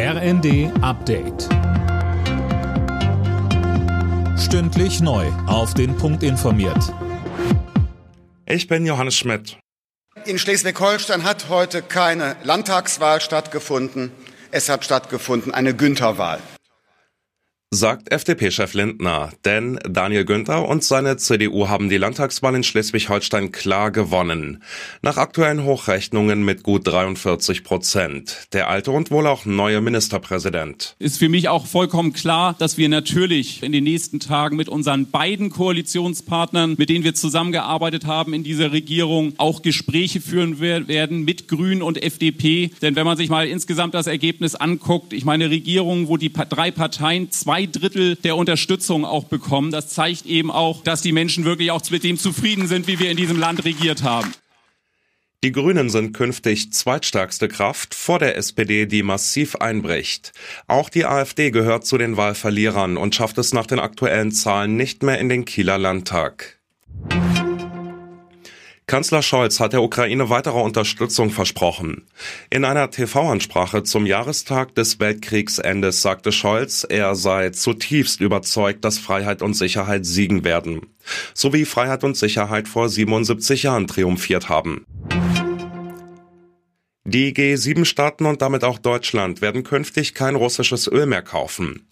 RND Update. Stündlich neu. Auf den Punkt informiert. Ich bin Johannes Schmidt. In Schleswig-Holstein hat heute keine Landtagswahl stattgefunden. Es hat stattgefunden eine Güntherwahl sagt FDP-Chef Lindner. Denn Daniel Günther und seine CDU haben die Landtagswahl in Schleswig-Holstein klar gewonnen. Nach aktuellen Hochrechnungen mit gut 43 Prozent. Der alte und wohl auch neue Ministerpräsident. Ist für mich auch vollkommen klar, dass wir natürlich in den nächsten Tagen mit unseren beiden Koalitionspartnern, mit denen wir zusammengearbeitet haben in dieser Regierung, auch Gespräche führen werden mit Grünen und FDP. Denn wenn man sich mal insgesamt das Ergebnis anguckt, ich meine Regierung, wo die drei Parteien zwei zwei Drittel der Unterstützung auch bekommen. Das zeigt eben auch, dass die Menschen wirklich auch mit dem zufrieden sind, wie wir in diesem Land regiert haben. Die Grünen sind künftig zweitstärkste Kraft vor der SPD, die massiv einbricht. Auch die AfD gehört zu den Wahlverlierern und schafft es nach den aktuellen Zahlen nicht mehr in den Kieler Landtag. Kanzler Scholz hat der Ukraine weitere Unterstützung versprochen. In einer TV-Ansprache zum Jahrestag des Weltkriegsendes sagte Scholz, er sei zutiefst überzeugt, dass Freiheit und Sicherheit siegen werden. So wie Freiheit und Sicherheit vor 77 Jahren triumphiert haben. Die G7-Staaten und damit auch Deutschland werden künftig kein russisches Öl mehr kaufen.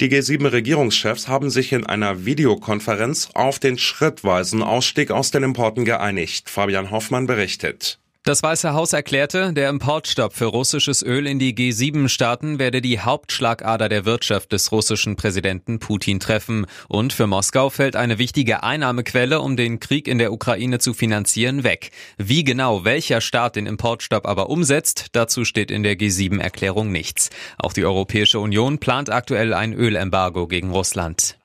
Die G7-Regierungschefs haben sich in einer Videokonferenz auf den schrittweisen Ausstieg aus den Importen geeinigt. Fabian Hoffmann berichtet. Das Weiße Haus erklärte, der Importstopp für russisches Öl in die G7-Staaten werde die Hauptschlagader der Wirtschaft des russischen Präsidenten Putin treffen. Und für Moskau fällt eine wichtige Einnahmequelle, um den Krieg in der Ukraine zu finanzieren, weg. Wie genau welcher Staat den Importstopp aber umsetzt, dazu steht in der G7-Erklärung nichts. Auch die Europäische Union plant aktuell ein Ölembargo gegen Russland.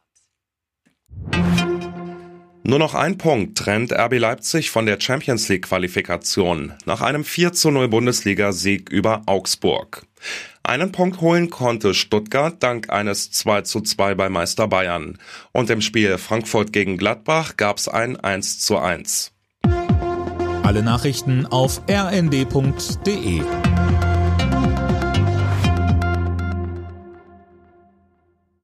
Nur noch ein Punkt trennt RB Leipzig von der Champions League Qualifikation nach einem 4 zu 0 Bundesliga-Sieg über Augsburg. Einen Punkt holen konnte Stuttgart dank eines 2 zu 2 bei Meister Bayern. Und im Spiel Frankfurt gegen Gladbach gab es ein 1 zu 1. Alle Nachrichten auf rnd.de